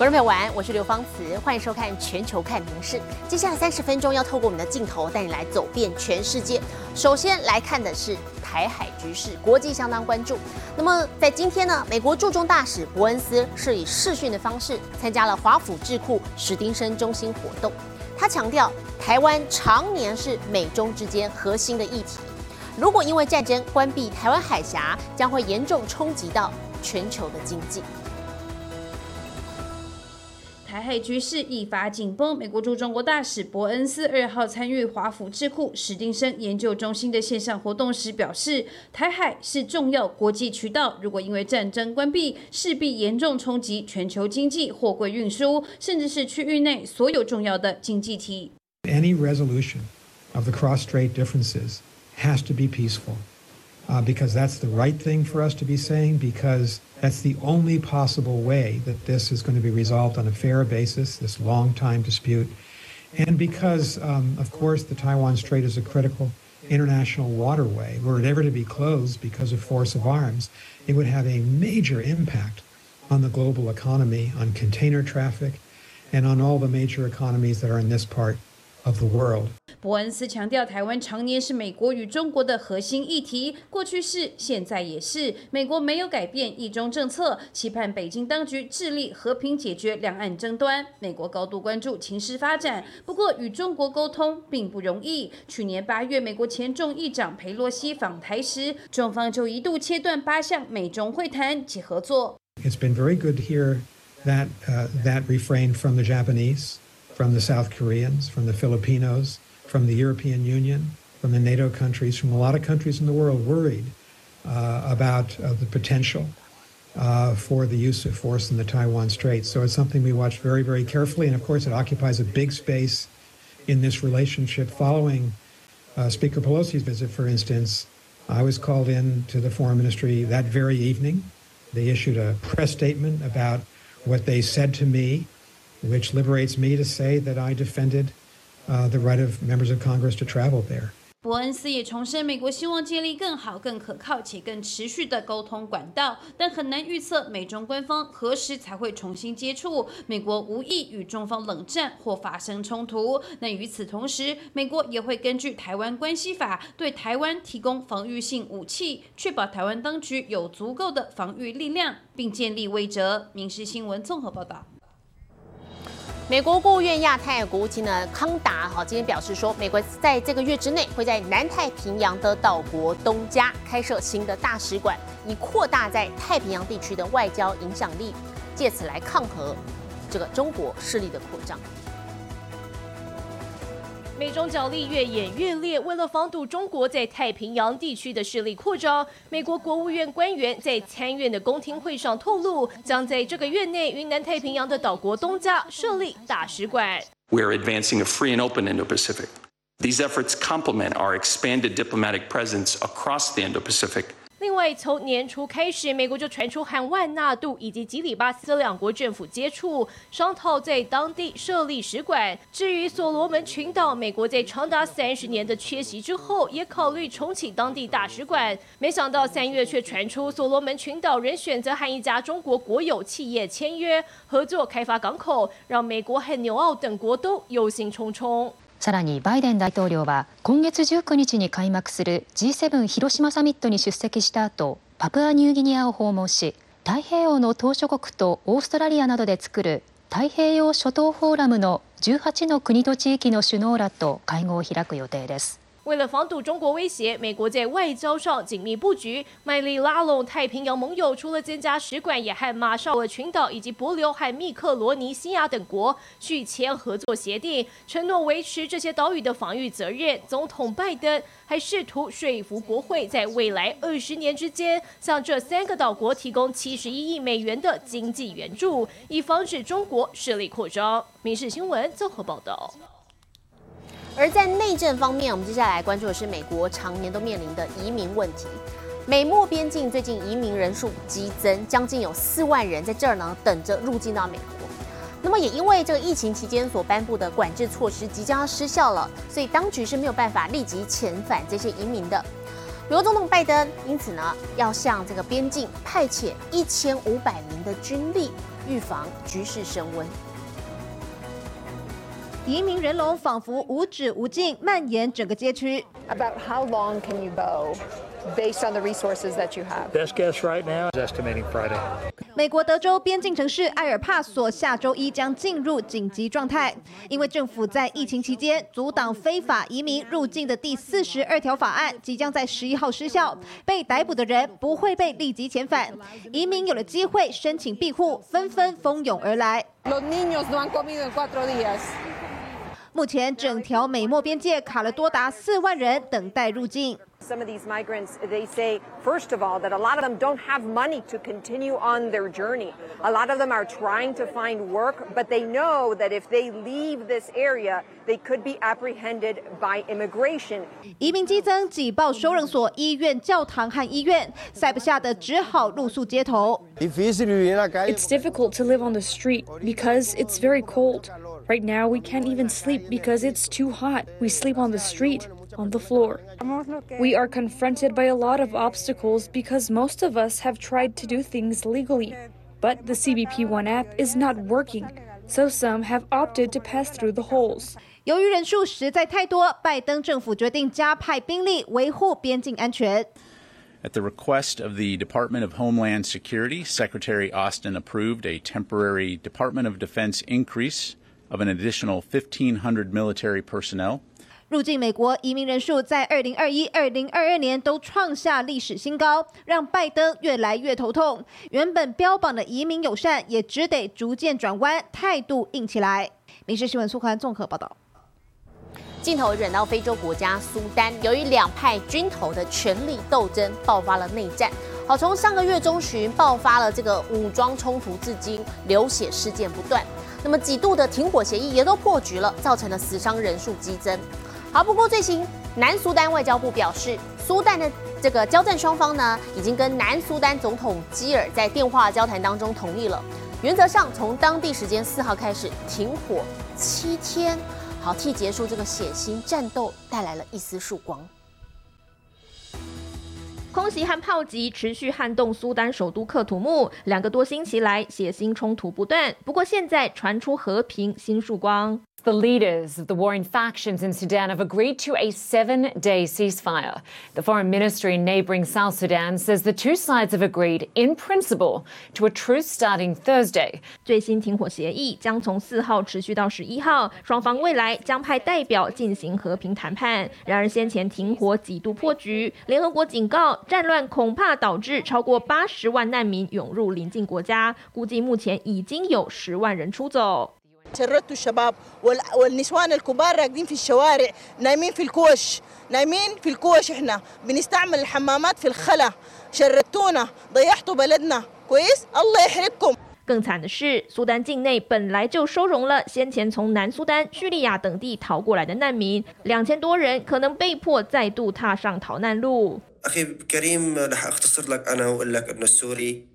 观众朋友，晚安，我是刘芳慈，欢迎收看《全球看名事》。接下来三十分钟要透过我们的镜头带你来走遍全世界。首先来看的是台海局势，国际相当关注。那么在今天呢，美国驻中大使伯恩斯是以视讯的方式参加了华府智库史丁生中心活动。他强调，台湾常年是美中之间核心的议题。如果因为战争关闭台湾海峡，将会严重冲击到全球的经济。台海局势一发紧绷，美国驻中国大使伯恩斯二号参与华府智库史丁生研究中心的线上活动时表示，台海是重要国际渠道，如果因为战争关闭，势必严重冲击全球经济、货柜运输，甚至是区域内所有重要的经济体。Any resolution of the cross-strait differences has to be peaceful. because that's the right thing for us to be saying, because that's the only possible way that this is going to be resolved on a fair basis, this long time dispute. And because, um, of course, the Taiwan Strait is a critical international waterway, were it ever to be closed because of force of arms, it would have a major impact on the global economy, on container traffic, and on all the major economies that are in this part of the world. 伯恩斯强调，台湾常年是美国与中国的核心议题，过去是，现在也是。美国没有改变一中政策，期盼北京当局致力和平解决两岸争端。美国高度关注情势发展，不过与中国沟通并不容易。去年八月，美国前众议长佩洛西访台时，中方就一度切断八项美中会谈及合作。It's been very good to hear that that refrain from the Japanese, from the South Koreans, from the Filipinos. from the European Union, from the NATO countries, from a lot of countries in the world worried uh, about uh, the potential uh, for the use of force in the Taiwan Strait. So it's something we watch very, very carefully. And of course, it occupies a big space in this relationship. Following uh, Speaker Pelosi's visit, for instance, I was called in to the Foreign Ministry that very evening. They issued a press statement about what they said to me, which liberates me to say that I defended the right of members of Congress to travel there. 伯恩斯也重申，美国希望建立更好、更可靠且更持续的沟通管道，但很难预测美中官方何时才会重新接触。美国无意与中方冷战或发生冲突。那与此同时，美国也会根据《台湾关系法》对台湾提供防御性武器，确保台湾当局有足够的防御力量，并建立威慑。民事新闻综合报道。美国国务院亚太国务卿呢康达哈今天表示说，美国在这个月之内会在南太平洋的岛国东加开设新的大使馆，以扩大在太平洋地区的外交影响力，借此来抗衡这个中国势力的扩张。美中角力越演越烈，为了防堵中国在太平洋地区的势力扩张，美国国务院官员在参院的公听会上透露，将在这个月内于南太平洋的岛国东加设立大使馆。We are advancing a free and open Indo-Pacific. These efforts complement our expanded diplomatic presence across the Indo-Pacific. 另外，从年初开始，美国就传出和万纳杜以及吉里巴斯两国政府接触，商讨在当地设立使馆。至于所罗门群岛，美国在长达三十年的缺席之后，也考虑重启当地大使馆。没想到三月却传出所罗门群岛仍选择和一家中国国有企业签约合作开发港口，让美国和纽澳等国都忧心忡忡。さらにバイデン大統領は今月19日に開幕する G7 広島サミットに出席した後パプアニューギニアを訪問し太平洋の島しょ国とオーストラリアなどで作る太平洋諸島フォーラムの18の国と地域の首脳らと会合を開く予定です。为了防堵中国威胁，美国在外交上紧密布局，卖力拉拢太平洋盟友。除了增加使馆，也和马绍尔群岛以及帛琉和密克罗尼西亚等国续签合作协定，承诺维持这些岛屿的防御责任。总统拜登还试图说服国会，在未来二十年之间，向这三个岛国提供七十一亿美元的经济援助，以防止中国势力扩张。民事新闻综合报道。而在内政方面，我们接下来关注的是美国常年都面临的移民问题。美墨边境最近移民人数激增，将近有四万人在这儿呢等着入境到美国。那么也因为这个疫情期间所颁布的管制措施即将要失效了，所以当局是没有办法立即遣返这些移民的。美国总统拜登因此呢要向这个边境派遣一千五百名的军力。预防局势升温。移民人龙仿佛无止无尽，蔓延整个街区。About how long can you go based on the resources that you have? Best guess right now is estimating Friday. 美国德州边境城市埃尔帕索下周一将进入紧急状态，因为政府在疫情期间阻挡非法移民入境的第四十二条法案即将在十一号失效，被逮捕的人不会被立即遣返，移民有了机会申请庇护，纷纷蜂拥而来。Los niños no han comido en cuatro días. 目前整条美墨边界卡了多达四万人等待入境。Some of these migrants, they say, first of all, that a lot of them don't have money to continue on their journey. A lot of them are trying to find work, but they know that if they leave this area, they could be apprehended by immigration. 移民激增，挤爆收容所、医院、教堂和医院，塞不下的只好露宿街头。It's difficult to live on the street because it's very cold. Right now, we can't even sleep because it's too hot. We sleep on the street, on the floor. We are confronted by a lot of obstacles because most of us have tried to do things legally. But the CBP One app is not working, so some have opted to pass through the holes. 由于人数实在太多，拜登政府决定加派兵力维护边境安全。At the request of the Department of Homeland Security, Secretary Austin approved a temporary Department of Defense increase of an additional 1,500 military personnel. 入境美国移民人数在二零二一、二零二二年都创下历史新高，让拜登越来越头痛。原本标榜的移民友善，也只得逐渐转弯，态度硬起来。《民事新闻》苏刊综合报道。镜头转到非洲国家苏丹，由于两派军头的权力斗争爆发了内战。好，从上个月中旬爆发了这个武装冲突，至今流血事件不断。那么几度的停火协议也都破局了，造成了死伤人数激增。好，不过最新南苏丹外交部表示，苏丹的这个交战双方呢，已经跟南苏丹总统基尔在电话交谈当中同意了，原则上从当地时间四号开始停火七天，好替结束这个血腥战斗带来了一丝曙光。空袭和炮击持续撼动苏丹首都克土木，两个多星期来血腥冲突不断。不过现在传出和平新曙光。The leaders of the warring factions in Sudan have agreed to a seven day ceasefire. The foreign ministry in neighboring South Sudan says the two sides have agreed, in principle, to a truce starting Thursday. 最新停火协议将从四号持续到十一号，双方未来将派代表进行和平谈判。然而先前停火几度破局，联合国警告，战乱恐怕导致超过八十万难民涌入邻近国家，估计目前已经有十万人出走。شردوا الشباب والنسوان الكبار راقدين في الشوارع نايمين في الكوش نايمين في الكوش احنا بنستعمل الحمامات في الخلا شردتونا ضيعتوا بلدنا كويس الله يحرقكم 更惨的是，苏丹境内本来就收容了先前从南苏丹、叙利亚等地逃过来的难民，两千多人可能被迫再度踏上逃难路。أخي كريم رح أختصر لك أنا وأقول لك إنه السوري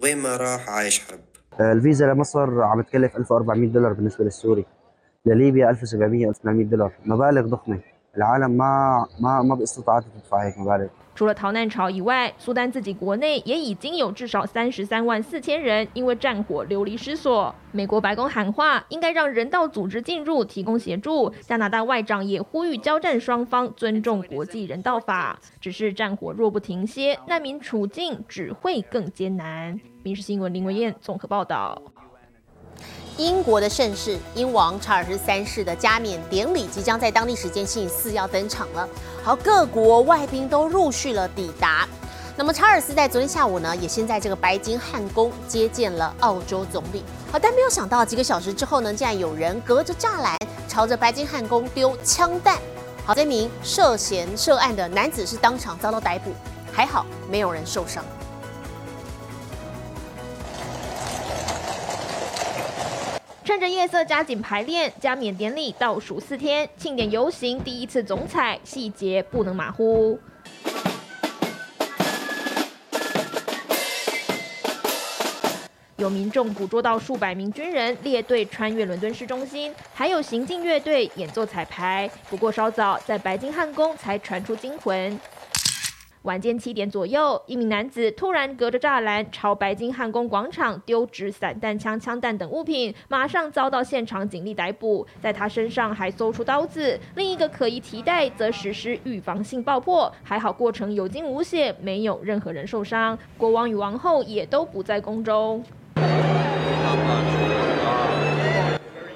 وين ما راح عايش حرب الفيزا لمصر عم تكلف 1400 دولار بالنسبة للسوري. لليبيا 1700 1800 دولار. مبالغ ضخمة. العالم ما ما ما باستطاعتها تدفع هيك مبالغ. 除了逃难潮以外，苏丹自己国内也已经有至少三十三万四千人因为战火流离失所。美国白宫喊话，应该让人道组织进入提供协助。加拿大外长也呼吁交战双方尊重国际人道法。只是战火若不停歇，难民处境只会更艰难。民事新闻林文燕综合报道。英国的盛世，英王查尔斯三世的加冕典礼即将在当地时间星期四要登场了。好，各国外宾都陆续了抵达。那么查尔斯在昨天下午呢，也先在这个白金汉宫接见了澳洲总理。好，但没有想到几个小时之后呢，竟然有人隔着栅栏朝着白金汉宫丢枪弹。好，这名涉嫌涉案的男子是当场遭到逮捕，还好没有人受伤。趁着夜色加紧排练，加冕典礼倒数四天，庆典游行第一次总彩，细节不能马虎。有民众捕捉到数百名军人列队穿越伦敦市中心，还有行进乐队演奏彩排。不过稍早，在白金汉宫才传出惊魂。晚间七点左右，一名男子突然隔着栅栏朝白金汉宫广场丢掷散弹枪、枪弹等物品，马上遭到现场警力逮捕。在他身上还搜出刀子，另一个可疑提袋则实施预防性爆破，还好过程有惊无险，没有任何人受伤。国王与王后也都不在宫中。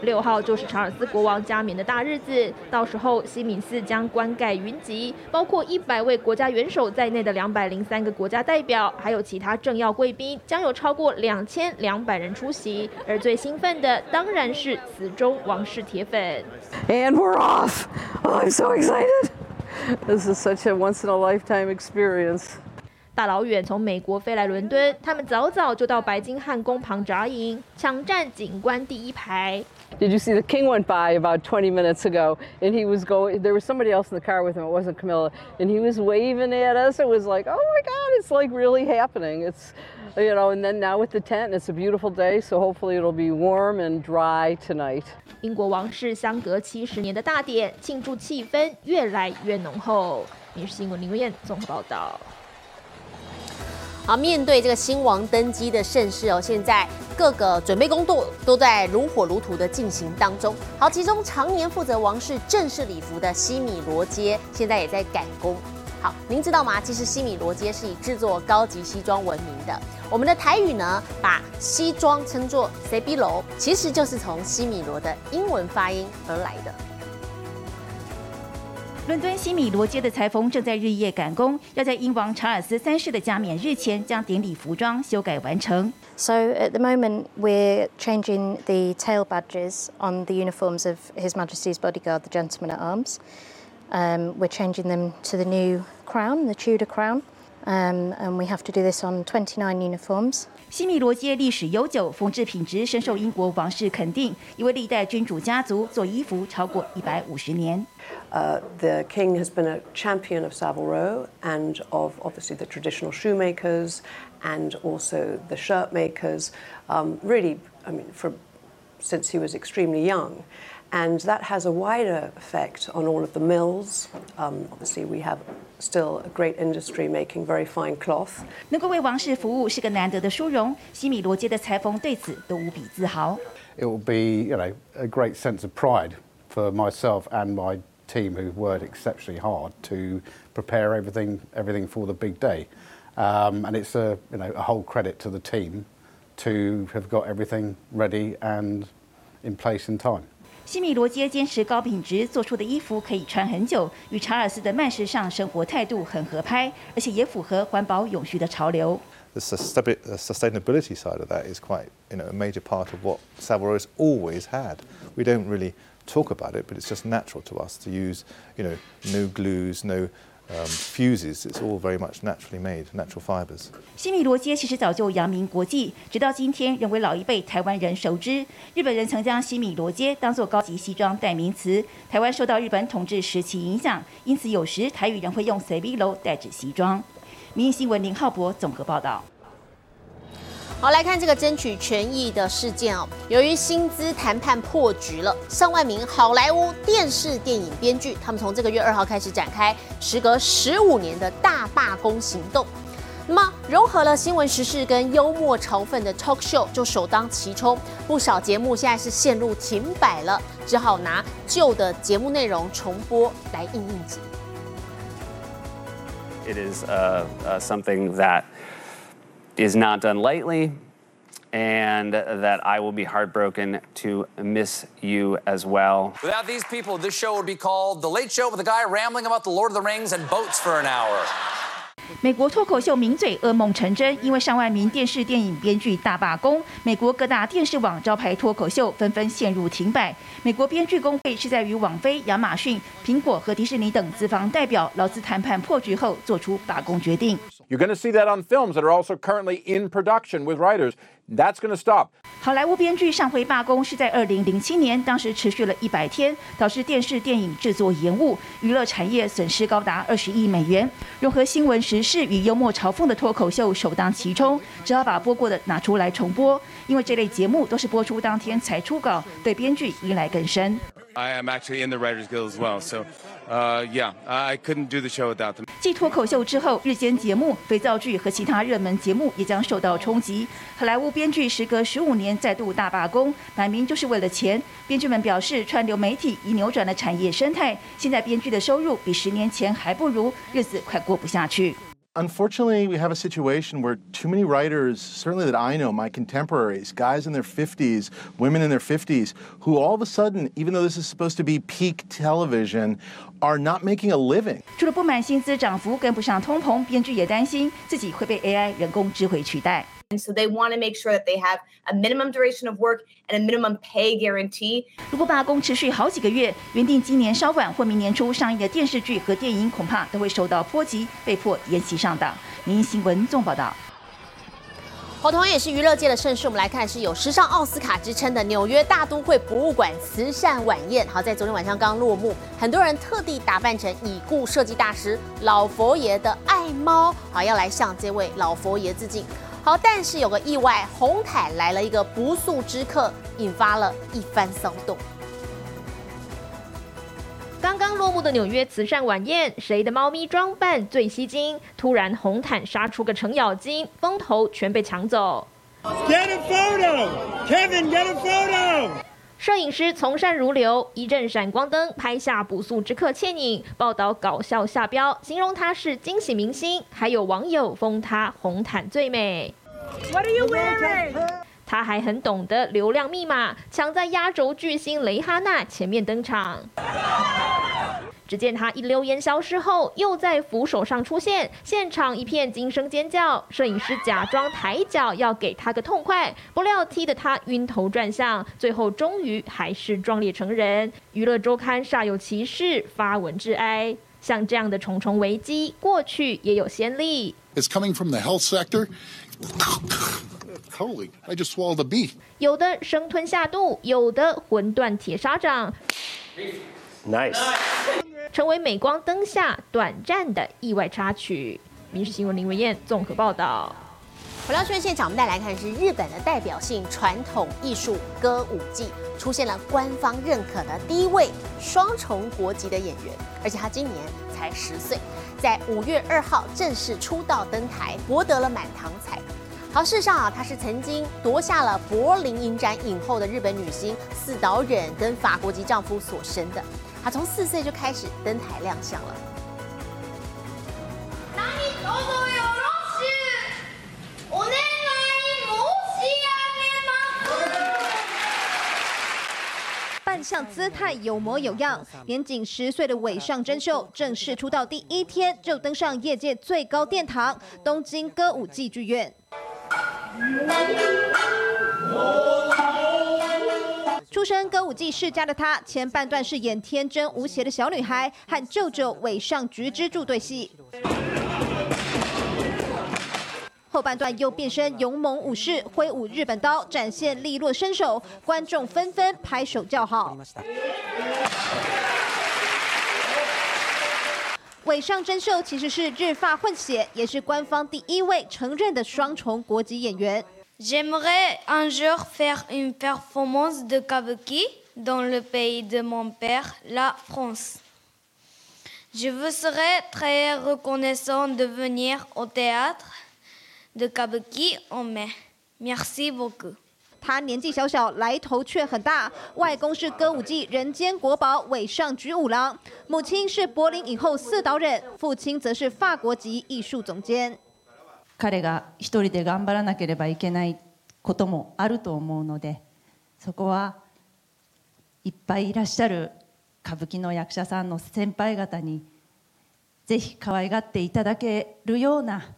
六号就是查尔斯国王加冕的大日子，到时候西敏寺将冠盖云集，包括一百位国家元首在内的两百零三个国家代表，还有其他政要贵宾，将有超过两千两百人出席。而最兴奋的当然是死忠王室铁粉。And we're off! Oh, I'm so excited! This is such a once in a lifetime experience. 大老远从美国飞来伦敦，他们早早就到白金汉宫旁扎营，抢占景观第一排。Did you see the king went by about 20 minutes ago and he was going there was somebody else in the car with him it wasn't Camilla and he was waving at us it was like oh my god it's like really happening it's you know and then now with the tent it's a beautiful day so hopefully it'll be warm and dry tonight 英国王室相隔七十年的大典庆祝气氛越来越浓厚《民事新闻》林文燕综合报道。好，面对这个新王登基的盛世哦，现在 各个准备工作都在如火如荼的进行当中。好，其中常年负责王室正式礼服的西米罗街，现在也在赶工。好，您知道吗？其实西米罗街是以制作高级西装闻名的。我们的台语呢，把西装称作 C B 楼，其实就是从西米罗的英文发音而来的。伦敦西米罗街的裁缝正在日夜赶工，要在英王查尔斯三世的加冕日前将典礼服装修改完成。So at the moment we're changing the tail badges on the uniforms of His Majesty's bodyguard, the gentlemen at arms. Um, we're changing them to the new crown, the Tudor crown. Um, and we have to do this on 29 uniforms. 西米罗街历史悠久，缝制品质深受英国王室肯定，因为历代君主家族做衣服超过一百五十年。Uh, the king has been a champion of Savile Row and of obviously the traditional shoemakers and also the shirt makers. Um, really, I mean, for, since he was extremely young. And that has a wider effect on all of the mills. Um, obviously, we have still a great industry making very fine cloth. 能够为王室服务是个难得的殊荣，西米罗街的裁缝对此都无比自豪。It will be, you know, a great sense of pride for myself and my team who've worked exceptionally hard to prepare everything, everything for the big day. Um, and it's a, you know, a whole credit to the team to have got everything ready and in place in time. 西米罗街坚持高品质做出的衣服可以穿很久，与查尔斯的慢时尚生活态度很合拍，而且也符合环保永续的潮流。The sustainability side of that is quite, you know, a major part of what Savile has always had. We don't really talk about it, but it's just natural to us to use, you know, no glues, no fuses. It's all very much naturally made, natural fibers. 西米罗街其实早就扬名国际，直到今天仍为老一辈台湾人熟知。日本人曾将西米罗街当作高级西装代名词。台湾受到日本统治时期影响，因此有时台语人会用 C B 楼代指西装。民新闻林浩博综合报道。好，来看这个争取权益的事件哦。由于薪资谈判破局了，上万名好莱坞电视电影编剧，他们从这个月二号开始展开时隔十五年的大罢工行动。那么，融合了新闻时事跟幽默嘲讽的 talk show 就首当其冲，不少节目现在是陷入停摆了，只好拿旧的节目内容重播来应应急。It is uh, uh, something that is not done lightly, and that I will be heartbroken to miss you as well. Without these people, this show would be called The Late Show with a guy rambling about the Lord of the Rings and boats for an hour. 美国脱口秀名嘴噩梦成真，因为上万名电视电影编剧大罢工，美国各大电视网招牌脱口秀纷纷陷入停摆。美国编剧工会是在与网飞、亚马逊、苹果和迪士尼等资方代表劳资谈判破局后做出罢工决定。You're going to see that on films that are also currently in production with writers. That's going to stop. 好莱坞编剧上回罢工是在二零零七年，当时持续了一百天，导致电视电影制作延误，娱乐产业损失高达二十亿美元。融合新闻时事与幽默嘲讽的脱口秀首当其冲，只好把播过的拿出来重播，因为这类节目都是播出当天才出稿，对编剧依赖更深。I am actually in the Writers Guild as well, so uh, yeah, I couldn't do the show without them. 继脱口秀之后，日间节目、肥皂剧和其他热门节目也将受到冲击。好莱坞编剧时隔十五年再度大罢工，摆明就是为了钱。编剧们表示，串流媒体已扭转了产业生态，现在编剧的收入比十年前还不如，日子快过不下去。Unfortunately, we have a situation where too many writers, certainly that I know, my contemporaries, guys in their 50s, women in their 50s, who all of a sudden, even though this is supposed to be peak television, are not making a living. 除了不满薪资涨幅跟不上通膨，编剧也担心自己会被 AI 人工智慧取代。 And so they want to make sure that they have a minimum duration of work and a minimum pay guarantee. 如果罢工持续好几个月，原定今年稍晚或明年初上映的电视剧和电影恐怕都会受到波及，被迫延期上档。民新闻纵报道。好，同样也是娱乐界的盛事，我们来看是有时尚奥斯卡之称的纽约大都会博物馆慈善晚宴。好，在昨天晚上刚落幕，很多人特地打扮成已故设计大师老佛爷的爱猫，好要来向这位老佛爷致敬。好，但是有个意外，红毯来了一个不速之客，引发了一番骚动。刚刚落幕的纽约慈善晚宴，谁的猫咪装扮最吸睛？突然红毯杀出个程咬金，风头全被抢走。Get a photo, Kevin. Get a photo. 摄影师从善如流，一阵闪光灯拍下不速之客倩影，报道搞笑下标，形容他是惊喜明星，还有网友封他红毯最美。What are you wearing? 他还很懂得流量密码，抢在压轴巨星蕾哈娜前面登场。只见他一溜烟消失后，又在扶手上出现，现场一片惊声尖叫。摄影师假装抬脚要给他个痛快，不料踢得他晕头转向，最后终于还是壮烈成人。娱乐周刊煞有其事发文致哀，像这样的重重危机，过去也有先例。It's coming from the health sector. Holy, I just swallowed a bee. 有的生吞下肚，有的魂断铁砂掌。Nice. 成为镁光灯下短暂的意外插曲。民事新闻林文燕综合报道。回到新闻现场，我们再来看是日本的代表性传统艺术歌舞伎，出现了官方认可的第一位双重国籍的演员，而且他今年才十岁，在五月二号正式出道登台，博得了满堂彩。好，事实上啊，她是曾经夺下了柏林影展影后的日本女星四岛忍跟法国籍丈夫所生的。她从四岁就开始登台亮相了。扮相姿态有模有样，年仅十岁的尾上真秀正式出道第一天就登上业界最高殿堂——东京歌舞伎剧院。出身歌舞伎世家的她，前半段是演天真无邪的小女孩，和舅舅尾上菊之助对戏；后半段又变身勇猛武士，挥舞日本刀，展现利落身手，观众纷纷拍手叫好。尾上真秀其实是日发混血，也是官方第一位承认的双重国籍演员。J'aimerais un jour faire une performance de kabuki dans le pays de mon père, la France. Je vous serais très reconnaissant de venir au théâtre de kabuki en mai. Merci beaucoup. 他年纪小小，来头却很大。外公是歌舞伎人间国宝尾上菊五郎，母亲是柏林影后四岛忍，父亲则是法国籍艺术总监。 彼が一人で頑張らなければいけないこともあると思うのでそこはいっぱいいらっしゃる歌舞伎の役者さんの先輩方にぜひ可愛がっていただけるような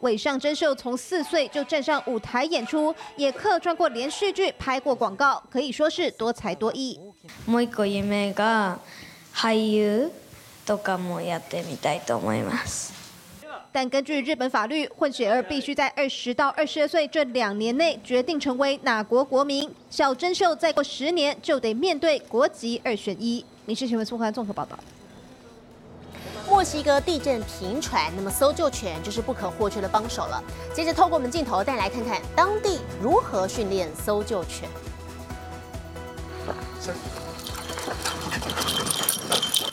尾上真秀从四岁就站上舞台演出，也客串过连续剧、拍过广告，可以说是多才多艺。もう一個夢が俳優とかもやってみたいと思います。但根据日本法律，混血儿必须在二十到二十二岁这两年内决定成为哪国国民。小真秀再过十年就得面对国籍二选一。民事新闻苏环综合报道。墨西哥地震频传，那么搜救犬就是不可或缺的帮手了。接着透过我们镜头带来看看当地如何训练搜救犬。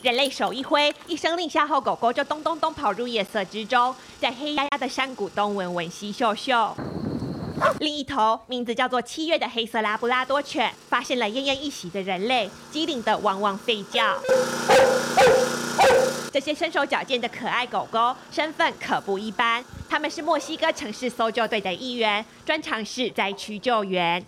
人类手一挥，一声令下后，狗狗就咚咚咚跑入夜色之中，在黑压压的山谷东闻闻西嗅嗅。另一头，名字叫做七月的黑色拉布拉多犬，发现了奄奄一息的人类，机灵的汪汪吠叫。这些身手矫健的可爱狗狗，身份可不一般，他们是墨西哥城市搜救队的一员，专长是灾区救援。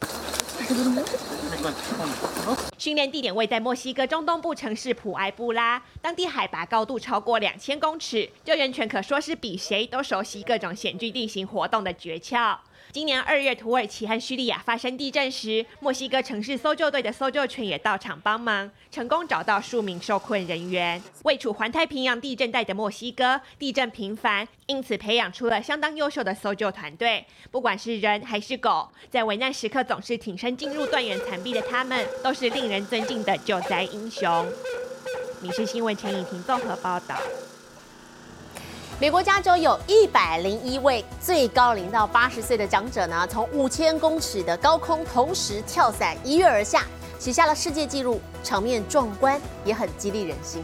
训练地点位在墨西哥中东部城市普埃布拉，当地海拔高度超过两千公尺，救援犬可说是比谁都熟悉各种险峻地形活动的诀窍。今年二月，土耳其和叙利亚发生地震时，墨西哥城市搜救队的搜救犬也到场帮忙，成功找到数名受困人员。位处环太平洋地震带的墨西哥，地震频繁，因此培养出了相当优秀的搜救团队。不管是人还是狗，在危难时刻总是挺身进入断垣残壁的他们，都是令人尊敬的救灾英雄。《你是新闻》陈以婷综合报道。美国加州有一百零一位最高龄到八十岁的长者呢，从五千公尺的高空同时跳伞一跃而下，写下了世界纪录，场面壮观，也很激励人心。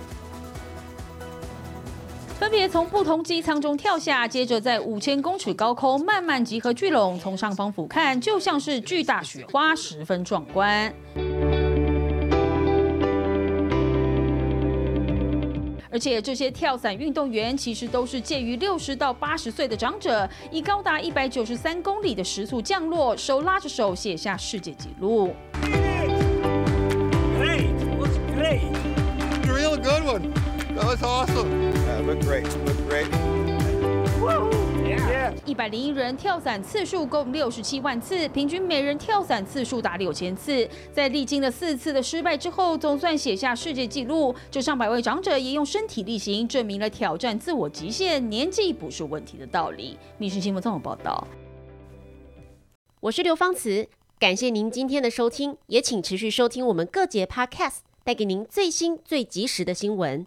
分别从不同机舱中跳下，接着在五千公尺高空慢慢集合聚拢，从上方俯瞰，就像是巨大雪花，十分壮观。而且这些跳伞运动员其实都是介于六十到八十岁的长者，以高达一百九十三公里的时速降落，手拉着手写下世界纪录。Great, great. Real good one. That was awesome. Yeah, look great. 一百零一人跳伞次数共六十七万次，平均每人跳伞次数达六千次。在历经了四次的失败之后，总算写下世界纪录。这上百位长者也用身体力行，证明了挑战自我极限，年纪不是问题的道理。民生新闻综合报道。我是刘芳慈，感谢您今天的收听，也请持续收听我们各节 Podcast，带给您最新最及时的新闻。